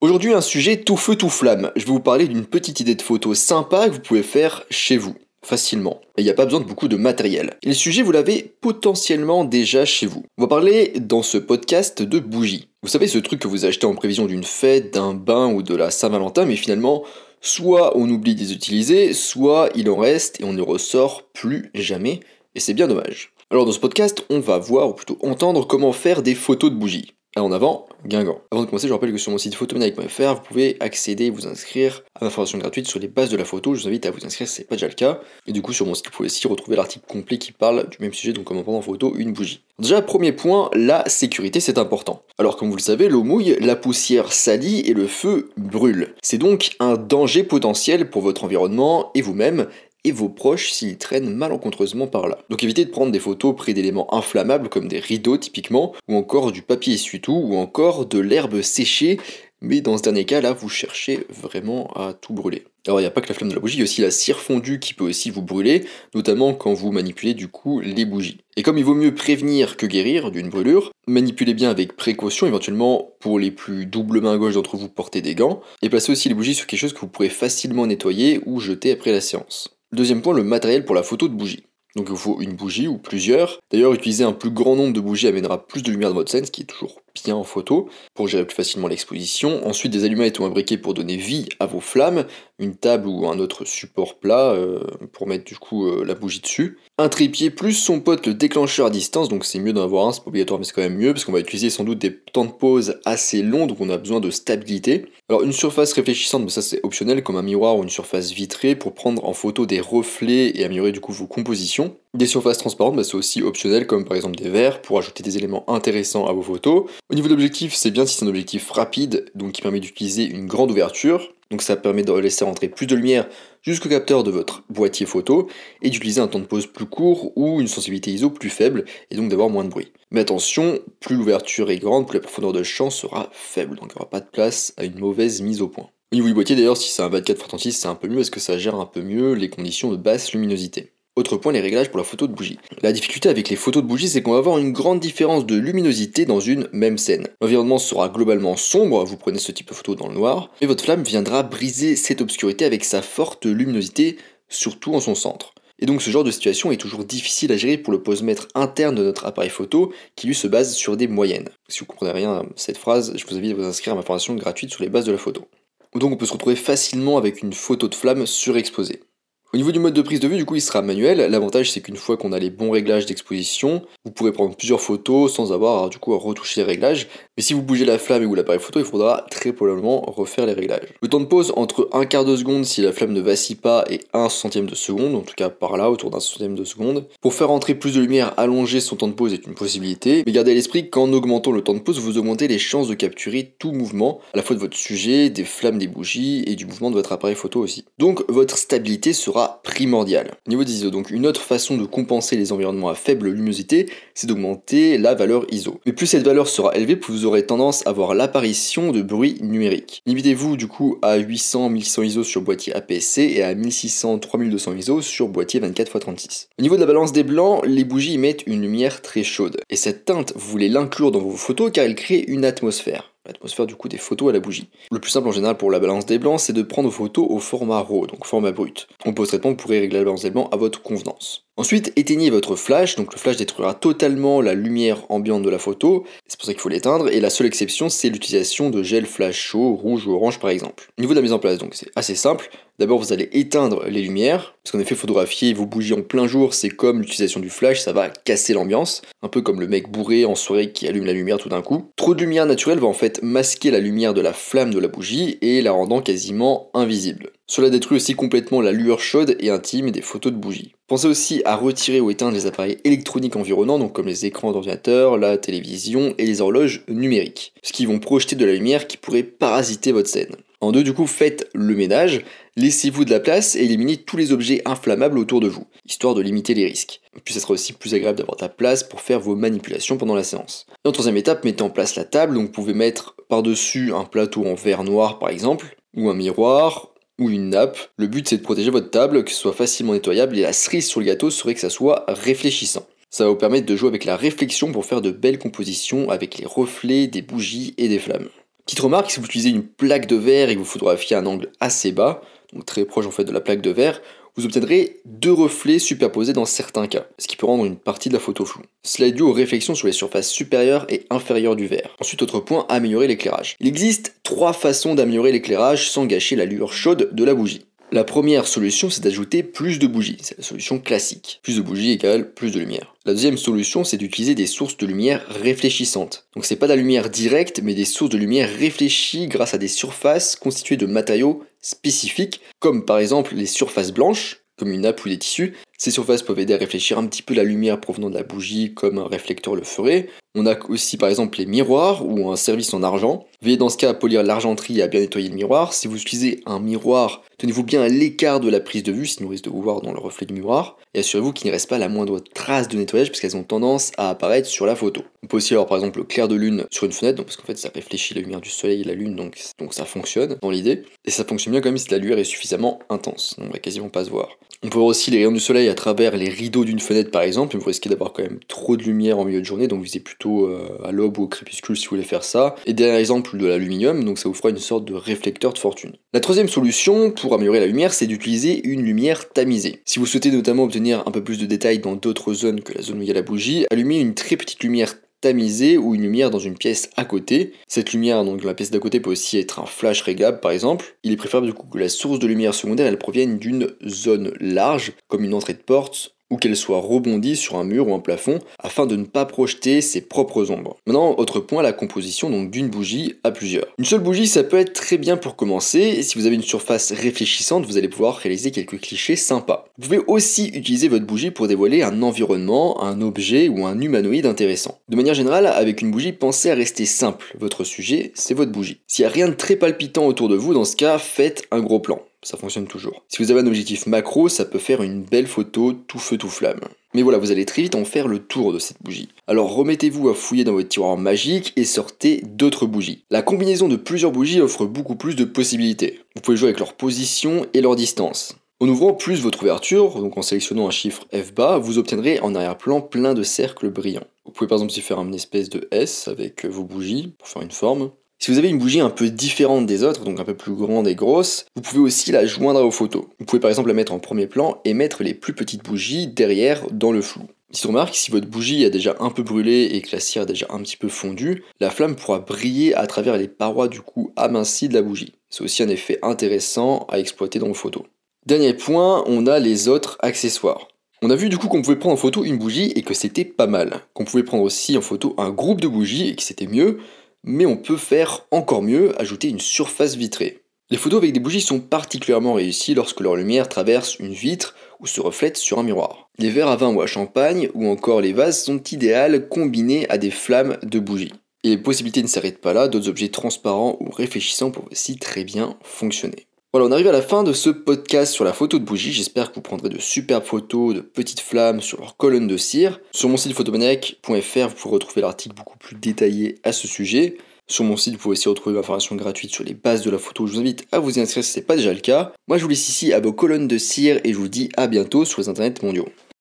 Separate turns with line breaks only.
Aujourd'hui, un sujet tout feu tout flamme. Je vais vous parler d'une petite idée de photo sympa que vous pouvez faire chez vous, facilement. Et il n'y a pas besoin de beaucoup de matériel. Et le sujet, vous l'avez potentiellement déjà chez vous. On va parler dans ce podcast de bougies. Vous savez, ce truc que vous achetez en prévision d'une fête, d'un bain ou de la Saint-Valentin, mais finalement, soit on oublie de les utiliser, soit il en reste et on ne ressort plus jamais. Et c'est bien dommage. Alors dans ce podcast, on va voir, ou plutôt entendre comment faire des photos de bougies en avant, Guingamp. Avant de commencer, je rappelle que sur mon site photomaniac.fr, vous pouvez accéder et vous inscrire à ma formation gratuite sur les bases de la photo. Je vous invite à vous inscrire si ce n'est pas déjà le cas. Et du coup, sur mon site, vous pouvez aussi retrouver l'article complet qui parle du même sujet, donc comment prendre en photo une bougie. Déjà, premier point, la sécurité, c'est important. Alors, comme vous le savez, l'eau mouille, la poussière salit et le feu brûle. C'est donc un danger potentiel pour votre environnement et vous-même, et vos proches s'ils traînent malencontreusement par là. Donc évitez de prendre des photos près d'éléments inflammables comme des rideaux typiquement, ou encore du papier essuie-tout, ou encore de l'herbe séchée, mais dans ce dernier cas là vous cherchez vraiment à tout brûler. Alors il n'y a pas que la flamme de la bougie, il y a aussi la cire fondue qui peut aussi vous brûler, notamment quand vous manipulez du coup les bougies. Et comme il vaut mieux prévenir que guérir d'une brûlure, manipulez bien avec précaution, éventuellement pour les plus doubles mains gauche d'entre vous portez des gants, et placez aussi les bougies sur quelque chose que vous pourrez facilement nettoyer ou jeter après la séance. Deuxième point, le matériel pour la photo de bougie. Donc il vous faut une bougie ou plusieurs. D'ailleurs, utiliser un plus grand nombre de bougies amènera plus de lumière dans votre scène, ce qui est toujours en photo, pour gérer plus facilement l'exposition. Ensuite, des allumettes ou un pour donner vie à vos flammes. Une table ou un autre support plat euh, pour mettre du coup euh, la bougie dessus. Un trépied plus son pote le déclencheur à distance, donc c'est mieux d'en avoir un, c'est pas obligatoire mais c'est quand même mieux, parce qu'on va utiliser sans doute des temps de pause assez longs, donc on a besoin de stabilité. Alors une surface réfléchissante, ça c'est optionnel, comme un miroir ou une surface vitrée pour prendre en photo des reflets et améliorer du coup vos compositions. Des surfaces transparentes, bah, c'est aussi optionnel, comme par exemple des verres pour ajouter des éléments intéressants à vos photos. Au niveau de l'objectif, c'est bien si c'est un objectif rapide, donc qui permet d'utiliser une grande ouverture. Donc ça permet de laisser rentrer plus de lumière jusqu'au capteur de votre boîtier photo et d'utiliser un temps de pause plus court ou une sensibilité ISO plus faible et donc d'avoir moins de bruit. Mais attention, plus l'ouverture est grande, plus la profondeur de champ sera faible, donc il n'y aura pas de place à une mauvaise mise au point. Au niveau du boîtier d'ailleurs, si c'est un 24 x 36, c'est un peu mieux parce que ça gère un peu mieux les conditions de basse luminosité. Autre point, les réglages pour la photo de bougie. La difficulté avec les photos de bougie, c'est qu'on va avoir une grande différence de luminosité dans une même scène. L'environnement sera globalement sombre, vous prenez ce type de photo dans le noir, et votre flamme viendra briser cette obscurité avec sa forte luminosité, surtout en son centre. Et donc ce genre de situation est toujours difficile à gérer pour le posemètre interne de notre appareil photo qui lui se base sur des moyennes. Si vous comprenez rien à cette phrase, je vous invite à vous inscrire à ma formation gratuite sur les bases de la photo. Donc on peut se retrouver facilement avec une photo de flamme surexposée. Au niveau du mode de prise de vue, du coup, il sera manuel. L'avantage, c'est qu'une fois qu'on a les bons réglages d'exposition, vous pourrez prendre plusieurs photos sans avoir du coup à retoucher les réglages. Mais si vous bougez la flamme ou l'appareil photo, il faudra très probablement refaire les réglages. Le temps de pause entre un quart de seconde si la flamme ne vacille pas et un centième de seconde, en tout cas par là, autour d'un centième de seconde. Pour faire entrer plus de lumière, allonger son temps de pause est une possibilité. Mais gardez à l'esprit qu'en augmentant le temps de pause, vous augmentez les chances de capturer tout mouvement, à la fois de votre sujet, des flammes des bougies et du mouvement de votre appareil photo aussi. Donc votre stabilité sera primordiale. Au niveau des ISO, donc une autre façon de compenser les environnements à faible luminosité, c'est d'augmenter la valeur ISO. Mais plus cette valeur sera élevée, plus vous aurez tendance à avoir l'apparition de bruit numérique. Limitez-vous du coup à 800 1100 ISO sur boîtier APS-C et à 1600 3200 ISO sur boîtier 24x36. Au niveau de la balance des blancs, les bougies émettent une lumière très chaude. Et cette teinte, vous voulez l'inclure dans vos photos car elle crée une atmosphère l'atmosphère du coup des photos à la bougie. Le plus simple en général pour la balance des blancs, c'est de prendre vos photos au format RAW, donc format brut. En post-traitement, vous pourrez régler la balance des blancs à votre convenance. Ensuite, éteignez votre flash, donc le flash détruira totalement la lumière ambiante de la photo, c'est pour ça qu'il faut l'éteindre, et la seule exception c'est l'utilisation de gel flash chaud, rouge ou orange par exemple. Au niveau de la mise en place, donc c'est assez simple, d'abord vous allez éteindre les lumières, parce qu'en effet photographier vos bougies en plein jour c'est comme l'utilisation du flash, ça va casser l'ambiance, un peu comme le mec bourré en soirée qui allume la lumière tout d'un coup. Trop de lumière naturelle va en fait masquer la lumière de la flamme de la bougie et la rendant quasiment invisible. Cela détruit aussi complètement la lueur chaude et intime des photos de bougies. Pensez aussi à retirer ou éteindre les appareils électroniques environnants, donc comme les écrans d'ordinateur, la télévision et les horloges numériques, ce qui vont projeter de la lumière qui pourrait parasiter votre scène. En deux, du coup, faites le ménage, laissez-vous de la place et éliminez tous les objets inflammables autour de vous, histoire de limiter les risques. Puis ça sera aussi plus agréable d'avoir de la place pour faire vos manipulations pendant la séance. Et en troisième étape, mettez en place la table, donc vous pouvez mettre par-dessus un plateau en verre noir par exemple, ou un miroir, ou une nappe. Le but c'est de protéger votre table, que ce soit facilement nettoyable et la cerise sur le gâteau serait que ça soit réfléchissant. Ça va vous permettre de jouer avec la réflexion pour faire de belles compositions avec les reflets des bougies et des flammes. Petite remarque, si vous utilisez une plaque de verre et que vous photographiez un angle assez bas, donc très proche en fait de la plaque de verre, vous obtiendrez deux reflets superposés dans certains cas, ce qui peut rendre une partie de la photo floue. Cela est dû aux réflexions sur les surfaces supérieures et inférieures du verre. Ensuite, autre point, améliorer l'éclairage. Il existe trois façons d'améliorer l'éclairage sans gâcher la lueur chaude de la bougie. La première solution, c'est d'ajouter plus de bougies. C'est la solution classique. Plus de bougies égale plus de lumière. La deuxième solution, c'est d'utiliser des sources de lumière réfléchissantes. Donc c'est pas de la lumière directe, mais des sources de lumière réfléchies grâce à des surfaces constituées de matériaux spécifiques, comme par exemple les surfaces blanches, comme une nappe ou des tissus. Ces surfaces peuvent aider à réfléchir un petit peu la lumière provenant de la bougie, comme un réflecteur le ferait. On a aussi par exemple les miroirs ou un service en argent. Veillez dans ce cas à polir l'argenterie et à bien nettoyer le miroir. Si vous utilisez un miroir, tenez-vous bien à l'écart de la prise de vue, sinon vous risque de vous voir dans le reflet du miroir. Et assurez-vous qu'il ne reste pas la moindre trace de nettoyage parce qu'elles ont tendance à apparaître sur la photo. On peut aussi avoir par exemple le clair de lune sur une fenêtre, donc parce qu'en fait ça réfléchit la lumière du soleil et la lune, donc, donc ça fonctionne dans l'idée. Et ça fonctionne bien quand même si la lumière est suffisamment intense, on va quasiment pas se voir. On peut voir aussi les rayons du soleil à travers les rideaux d'une fenêtre par exemple, vous risquez d'avoir quand même trop de lumière en milieu de journée, donc visez plutôt euh, à l'aube ou au crépuscule si vous voulez faire ça. Et dernier exemple de l'aluminium, donc ça vous fera une sorte de réflecteur de fortune. La troisième solution pour améliorer la lumière, c'est d'utiliser une lumière tamisée. Si vous souhaitez notamment obtenir un peu plus de détails dans d'autres zones que la zone où il y a la bougie, allumez une très petite lumière tamisée ou une lumière dans une pièce à côté. Cette lumière donc la pièce d'à côté peut aussi être un flash réglable par exemple. Il est préférable du coup que la source de lumière secondaire elle provienne d'une zone large comme une entrée de porte ou qu'elle soit rebondie sur un mur ou un plafond afin de ne pas projeter ses propres ombres. Maintenant, autre point, la composition donc d'une bougie à plusieurs. Une seule bougie, ça peut être très bien pour commencer. Si vous avez une surface réfléchissante, vous allez pouvoir réaliser quelques clichés sympas. Vous pouvez aussi utiliser votre bougie pour dévoiler un environnement, un objet ou un humanoïde intéressant. De manière générale, avec une bougie, pensez à rester simple. Votre sujet, c'est votre bougie. S'il n'y a rien de très palpitant autour de vous, dans ce cas, faites un gros plan ça fonctionne toujours. Si vous avez un objectif macro, ça peut faire une belle photo tout feu tout flamme. Mais voilà, vous allez très vite en faire le tour de cette bougie. Alors remettez-vous à fouiller dans votre tiroir magique et sortez d'autres bougies. La combinaison de plusieurs bougies offre beaucoup plus de possibilités. Vous pouvez jouer avec leur position et leur distance. En ouvrant plus votre ouverture, donc en sélectionnant un chiffre F bas, vous obtiendrez en arrière-plan plein de cercles brillants. Vous pouvez par exemple y faire une espèce de S avec vos bougies pour faire une forme. Si vous avez une bougie un peu différente des autres, donc un peu plus grande et grosse, vous pouvez aussi la joindre à vos photos. Vous pouvez par exemple la mettre en premier plan et mettre les plus petites bougies derrière dans le flou. Si remarque, si votre bougie a déjà un peu brûlé et que la cire a déjà un petit peu fondu, la flamme pourra briller à travers les parois du coup amincies de la bougie. C'est aussi un effet intéressant à exploiter dans vos photos. Dernier point, on a les autres accessoires. On a vu du coup qu'on pouvait prendre en photo une bougie et que c'était pas mal. Qu'on pouvait prendre aussi en photo un groupe de bougies et que c'était mieux mais on peut faire encore mieux, ajouter une surface vitrée. Les photos avec des bougies sont particulièrement réussies lorsque leur lumière traverse une vitre ou se reflète sur un miroir. Les verres à vin ou à champagne ou encore les vases sont idéales combinés à des flammes de bougies. Et les possibilités ne s'arrêtent pas là, d'autres objets transparents ou réfléchissants peuvent aussi très bien fonctionner. Voilà, on arrive à la fin de ce podcast sur la photo de bougie. J'espère que vous prendrez de superbes photos de petites flammes sur leur colonne de cire. Sur mon site photomaniac.fr, vous pourrez retrouver l'article beaucoup plus détaillé à ce sujet. Sur mon site, vous pouvez aussi retrouver l'information gratuite sur les bases de la photo. Je vous invite à vous y inscrire si ce n'est pas déjà le cas. Moi, je vous laisse ici à vos colonnes de cire et je vous dis à bientôt sur les internets mondiaux.